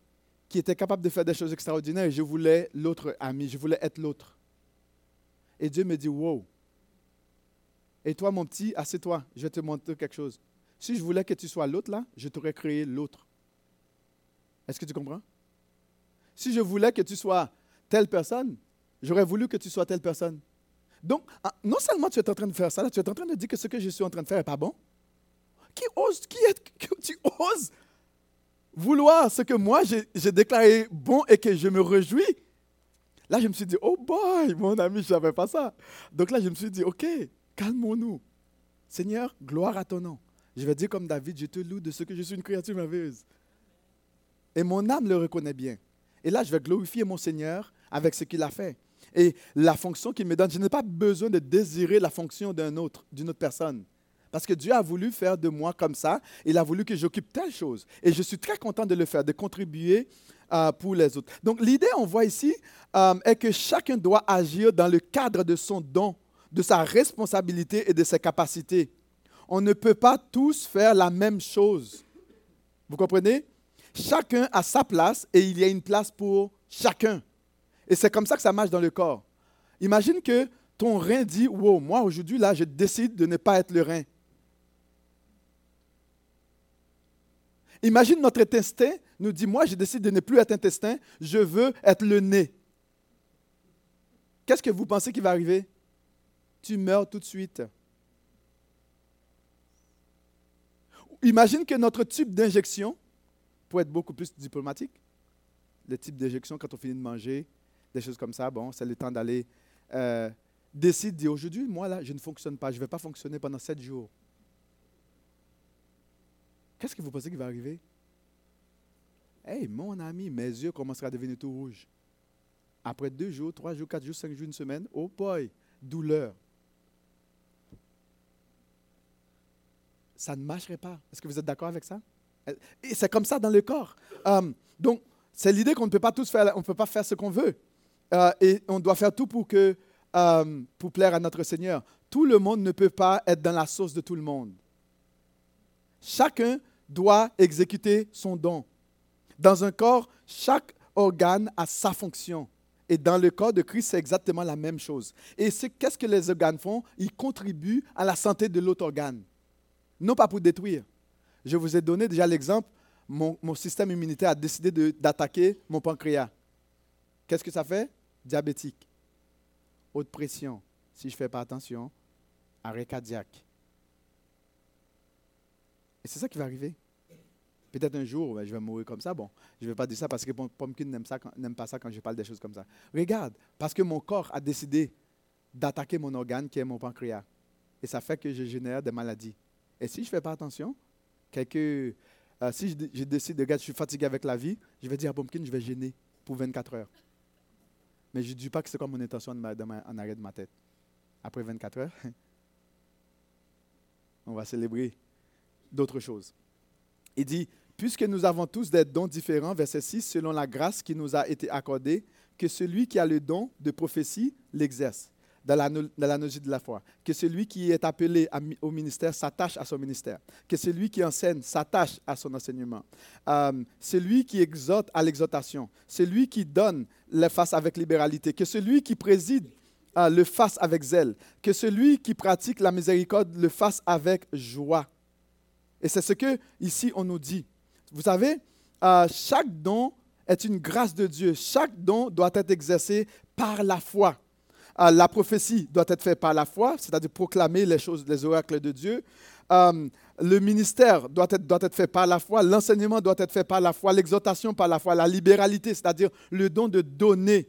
qui étaient capables de faire des choses extraordinaires et je voulais l'autre ami, je voulais être l'autre. Et Dieu me dit, wow. Et toi, mon petit, assieds-toi, je vais te montrer quelque chose. Si je voulais que tu sois l'autre là, je t'aurais créé l'autre. Est-ce que tu comprends? Si je voulais que tu sois telle personne, j'aurais voulu que tu sois telle personne. Donc, ah, non seulement tu es en train de faire ça, tu es en train de dire que ce que je suis en train de faire n'est pas bon, qui ose, qui est, que tu oses vouloir ce que moi j'ai déclaré bon et que je me réjouis, là je me suis dit, oh boy, mon ami, je ne savais pas ça. Donc là je me suis dit, ok, calmons-nous. Seigneur, gloire à ton nom. Je vais dire comme David, je te loue de ce que je suis une créature merveilleuse. Et mon âme le reconnaît bien. Et là, je vais glorifier mon Seigneur avec ce qu'il a fait. Et la fonction qu'il me donne, je n'ai pas besoin de désirer la fonction d'un autre, d'une autre personne. Parce que Dieu a voulu faire de moi comme ça. Il a voulu que j'occupe telle chose. Et je suis très content de le faire, de contribuer euh, pour les autres. Donc l'idée, on voit ici, euh, est que chacun doit agir dans le cadre de son don, de sa responsabilité et de ses capacités. On ne peut pas tous faire la même chose. Vous comprenez? Chacun a sa place et il y a une place pour chacun. Et c'est comme ça que ça marche dans le corps. Imagine que ton rein dit, wow, moi aujourd'hui, là, je décide de ne pas être le rein. Imagine notre intestin nous dit, moi, je décide de ne plus être intestin, je veux être le nez. Qu'est-ce que vous pensez qui va arriver? Tu meurs tout de suite. Imagine que notre tube d'injection, pour être beaucoup plus diplomatique, le type d'injection quand on finit de manger, des choses comme ça, bon, c'est le temps d'aller, euh, décide, aujourd'hui, moi là, je ne fonctionne pas, je ne vais pas fonctionner pendant sept jours. Qu'est-ce que vous pensez qui va arriver? Hey, mon ami, mes yeux commenceront à devenir tout rouges. Après deux jours, trois jours, quatre jours, cinq jours, une semaine, oh boy, douleur. Ça ne marcherait pas. Est-ce que vous êtes d'accord avec ça? C'est comme ça dans le corps. Euh, donc, c'est l'idée qu'on ne peut pas tous faire, on ne peut pas faire ce qu'on veut. Euh, et on doit faire tout pour, que, euh, pour plaire à notre Seigneur. Tout le monde ne peut pas être dans la sauce de tout le monde. Chacun doit exécuter son don. Dans un corps, chaque organe a sa fonction. Et dans le corps de Christ, c'est exactement la même chose. Et qu'est-ce que les organes font? Ils contribuent à la santé de l'autre organe. Non pas pour détruire. Je vous ai donné déjà l'exemple, mon, système immunitaire a décidé d'attaquer mon pancréas. Qu'est-ce que ça fait? Diabétique. Haute pression. Si je ne fais pas attention, arrêt cardiaque. Et c'est ça qui va arriver. Peut-être un jour, ben, je vais mourir comme ça. Bon, je ne vais pas dire ça parce que Pumpkin n'aime pas ça quand je parle des choses comme ça. Regarde, parce que mon corps a décidé d'attaquer mon organe qui est mon pancréas. Et ça fait que je génère des maladies. Et si je ne fais pas attention, quelques, euh, si je, décide de regarder, je suis fatigué avec la vie, je vais dire à Pumpkin, je vais gêner pour 24 heures. Mais je ne dis pas que c'est comme mon intention en arrêt de ma tête. Après 24 heures, on va célébrer d'autres choses. Il dit, puisque nous avons tous des dons différents, verset 6, selon la grâce qui nous a été accordée, que celui qui a le don de prophétie l'exerce dans l'analogie de la foi. Que celui qui est appelé au ministère s'attache à son ministère. Que celui qui enseigne s'attache à son enseignement. Euh, celui qui exhorte à l'exhortation. Celui qui donne le fasse avec libéralité. Que celui qui préside euh, le fasse avec zèle. Que celui qui pratique la miséricorde le fasse avec joie. Et c'est ce que ici on nous dit. Vous savez, euh, chaque don est une grâce de Dieu. Chaque don doit être exercé par la foi. Euh, la prophétie doit être faite par la foi, c'est-à-dire proclamer les choses, les oracles de Dieu. Euh, le ministère doit être, doit être fait par la foi, l'enseignement doit être fait par la foi, l'exhortation par la foi, la libéralité, c'est-à-dire le don de donner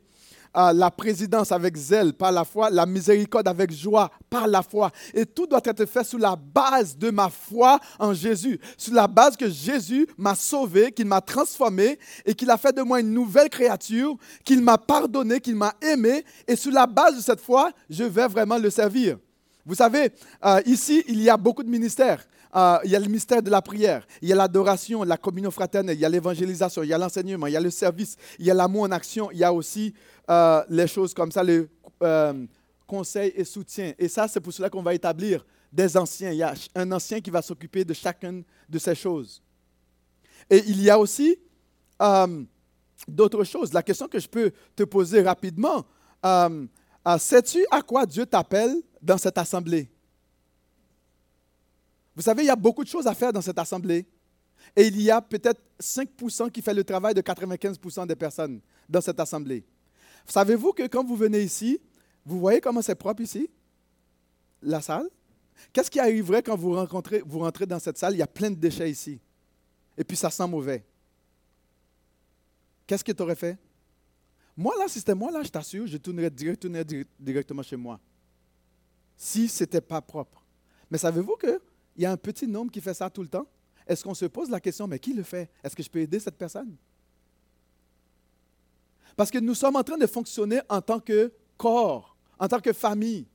la présidence avec zèle par la foi, la miséricorde avec joie par la foi. Et tout doit être fait sous la base de ma foi en Jésus, sous la base que Jésus m'a sauvé, qu'il m'a transformé et qu'il a fait de moi une nouvelle créature, qu'il m'a pardonné, qu'il m'a aimé. Et sous la base de cette foi, je vais vraiment le servir. Vous savez, euh, ici, il y a beaucoup de ministères. Euh, il y a le mystère de la prière, il y a l'adoration, la communion fraternelle, il y a l'évangélisation, il y a l'enseignement, il y a le service, il y a l'amour en action, il y a aussi euh, les choses comme ça, le euh, conseil et soutien. Et ça, c'est pour cela qu'on va établir des anciens. Il y a un ancien qui va s'occuper de chacune de ces choses. Et il y a aussi d'autres choses. La question que je peux te poser rapidement, sais-tu à quoi Dieu t'appelle dans cette assemblée? Vous savez, il y a beaucoup de choses à faire dans cette assemblée. Et il y a peut-être 5% qui fait le travail de 95% des personnes dans cette assemblée. Savez-vous que quand vous venez ici, vous voyez comment c'est propre ici? La salle? Qu'est-ce qui arriverait quand vous, rentrez dans cette salle? Il y a plein de déchets ici. Et puis ça sent mauvais. qu'est-ce que tu aurais fait? Moi, là, si c'était moi, là, je t'assure, je tournerais, directement chez moi. Si ce n'était pas propre. Mais savez-vous qu'il y a un petit nombre qui fait ça tout le temps? Est-ce qu'on se pose la question, mais qui le fait? Est-ce que je peux aider cette personne? Parce que nous sommes en train de fonctionner en tant que corps, en tant que famille.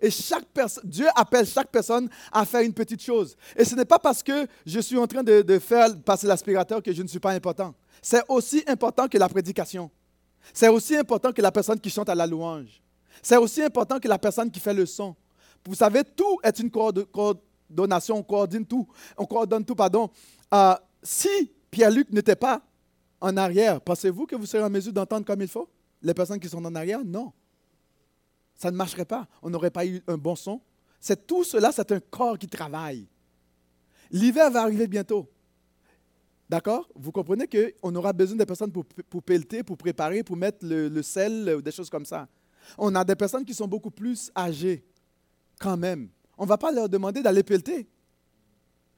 Et chaque Dieu appelle chaque personne à faire une petite chose. Et ce n'est pas parce que je suis en train de, faire passer l'aspirateur que je ne suis pas important. C'est aussi important que la prédication. C'est aussi important que la personne qui chante à la louange. C'est aussi important que la personne qui fait le son. Vous savez, tout est une coordination, on coordonne tout. On coordonne tout, pardon. Euh, si Pierre-Luc n'était pas en arrière, pensez-vous que vous serez en mesure d'entendre comme il faut? Les personnes qui sont en arrière, non. Ça ne marcherait pas. On n'aurait pas eu un bon son. C'est tout cela, c'est un corps qui travaille. L'hiver va arriver bientôt. D'accord? Vous comprenez qu'on aura besoin de personnes pour, pour pelleter, pour préparer, pour mettre le, sel ou des choses comme ça. On a des personnes qui sont beaucoup plus âgées, quand même. On ne va pas leur demander d'aller pelleter.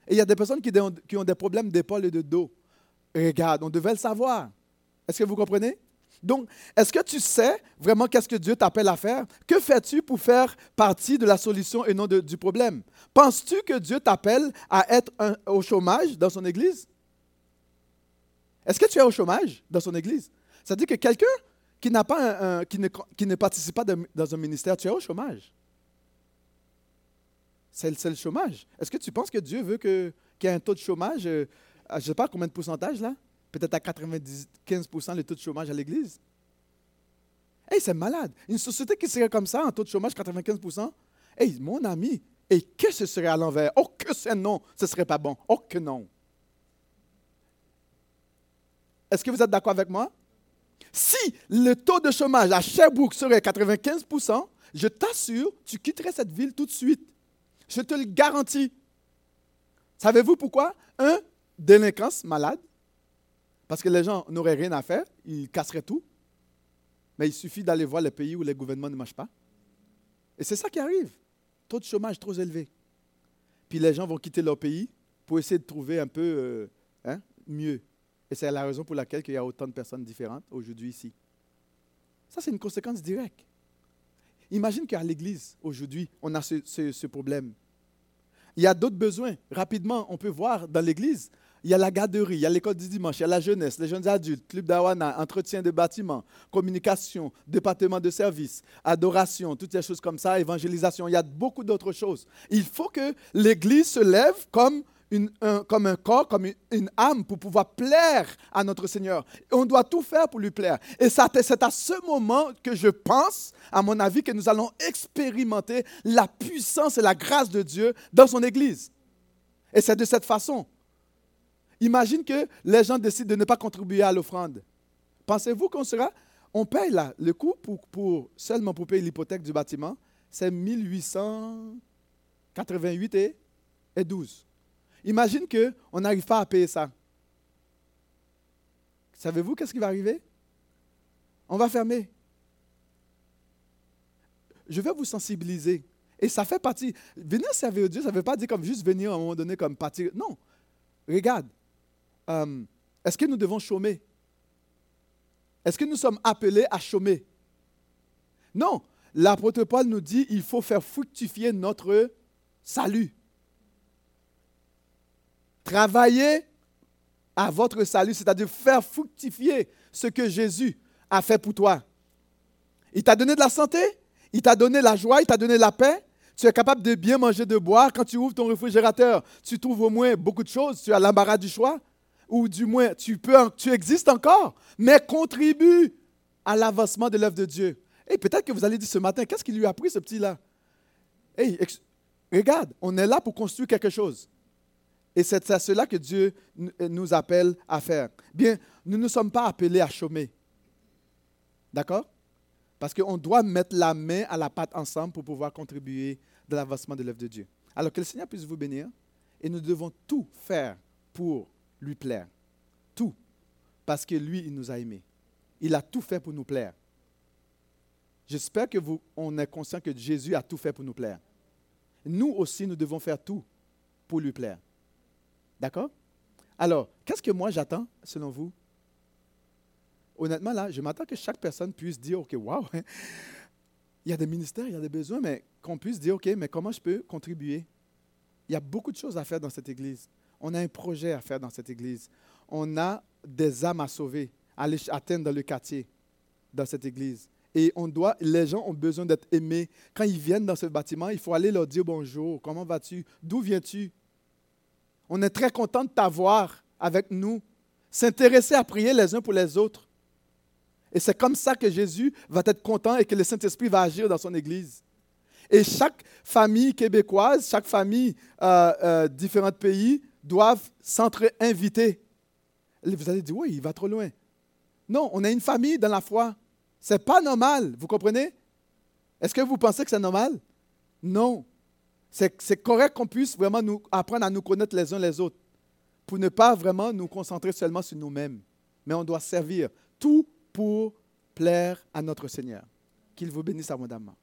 Et il y a des personnes qui, ont des problèmes d'épaule et de dos. Regarde, on devait le savoir. Est-ce que vous comprenez? Donc, est-ce que tu sais vraiment qu'est-ce que Dieu t'appelle à faire? Que fais-tu pour faire partie de la solution et non du problème? Penses-tu que Dieu t'appelle à être au chômage dans son Église? Est-ce que tu es au chômage dans son Église? Ça dire que quelqu'un qui, n'a pas ne, qui, ne, participe pas dans un ministère, tu es au chômage. C'est le, chômage. Est-ce que tu penses que Dieu veut qu'il y ait un taux de chômage, euh, je ne sais pas combien de pourcentage là? peut-être à 95% le taux de chômage à l'Église? Hey, c'est malade. Une société qui serait comme ça, en taux de chômage 95% Hey, mon ami, et que ce serait à l'envers? Oh, que c'est non, ce ne serait pas bon. Oh, que non. Est-ce que vous êtes d'accord avec moi? Si le taux de chômage à Sherbrooke serait 95% je t'assure, tu quitterais cette ville tout de suite. Je te le garantis. Savez-vous pourquoi? Un, délinquance malade. Parce que les gens n'auraient rien à faire, ils casseraient tout. Mais il suffit d'aller voir les pays où les gouvernements ne marchent pas. Et c'est ça qui arrive. Taux de chômage trop élevé. Puis les gens vont quitter leur pays pour essayer de trouver un peu euh, hein, mieux. Et c'est la raison pour laquelle il y a autant de personnes différentes aujourd'hui ici. Ça, c'est une conséquence directe. Imagine qu'à l'Église, aujourd'hui, on a ce, ce, problème. Il y a d'autres besoins. Rapidement, on peut voir dans l'Église, il y a la garderie, il y a l'école du dimanche, il y a la jeunesse, les jeunes adultes, club d'Awana, entretien de bâtiments, communication, département de services, adoration, toutes ces choses comme ça, évangélisation. Il y a beaucoup d'autres choses. Il faut que l'Église se lève comme, comme un corps, comme une, âme pour pouvoir plaire à notre Seigneur. on doit tout faire pour lui plaire. Et c'est à ce moment que je pense, à mon avis, que nous allons expérimenter la puissance et la grâce de Dieu dans son Église. Et c'est de cette façon Imagine que les gens décident de ne pas contribuer à l'offrande. Pensez-vous qu'on sera... On paye là, le coût pour, seulement pour payer l'hypothèque du bâtiment, c'est 1888 et, et 12. Imagine qu'on n'arrive pas à payer ça. Savez-vous qu'est-ce qui va arriver? On va fermer. Je vais vous sensibiliser. Et ça fait partie. Venir servir Dieu, ça ne veut pas dire comme juste venir à un moment donné comme partir. Non. Regarde, euh, est-ce que nous devons chômer? Est-ce que nous sommes appelés à chômer? Non. L'apôtre Paul nous dit il faut faire fructifier notre salut. Travailler à votre salut, c'est-à-dire faire fructifier ce que Jésus a fait pour toi. Il t'a donné de la santé, il t'a donné la joie, il t'a donné la paix. Tu es capable de bien manger, de boire. Quand tu ouvres ton réfrigérateur, tu trouves au moins beaucoup de choses. Tu as l'embarras du choix ou du moins tu, peux, existes encore, mais contribue à l'avancement de l'œuvre de Dieu. Et peut-être que vous allez dire ce matin, qu'est-ce qu'il lui a pris ce petit-là? Hey, regarde, on est là pour construire quelque chose. Et c'est à cela que Dieu nous appelle à faire. Bien, nous ne sommes pas appelés à chômer. D'accord? Parce qu'on doit mettre la main à la pâte ensemble pour pouvoir contribuer à l'avancement de l'œuvre de Dieu. Alors que le Seigneur puisse vous bénir. Et nous devons tout faire pour lui plaire. Tout. Parce que lui, il nous a aimés. Il a tout fait pour nous plaire. J'espère que vous, on est conscient que Jésus a tout fait pour nous plaire. Nous aussi, nous devons faire tout pour lui plaire. D'accord? Alors, qu'est-ce que moi j'attends, selon vous? Honnêtement, là, je m'attends que chaque personne puisse dire, OK, wow, il y a des ministères, il y a des besoins, mais qu'on puisse dire, OK, mais comment je peux contribuer? Il y a beaucoup de choses à faire dans cette Église. On a un projet à faire dans cette Église. On a des âmes à sauver, à aller atteindre dans le quartier, dans cette Église. Et on doit, les gens ont besoin d'être aimés. Quand ils viennent dans ce bâtiment, il faut aller leur dire bonjour, comment vas-tu, d'où viens-tu? On est très content de t'avoir avec nous. S'intéresser à prier les uns pour les autres. Et c'est comme ça que Jésus va être content et que le Saint-Esprit va agir dans son Église. Et chaque famille québécoise, chaque famille euh, euh, différents pays doivent s'entre-inviter. Vous allez dire, oui, il va trop loin. Non, on a une famille dans la foi. Ce n'est pas normal, vous comprenez? Est-ce que vous pensez que c'est normal? Non. C'est correct qu'on puisse vraiment nous apprendre à nous connaître les uns les autres pour ne pas vraiment nous concentrer seulement sur nous-mêmes. Mais on doit servir tout pour plaire à notre Seigneur. Qu'il vous bénisse abondamment.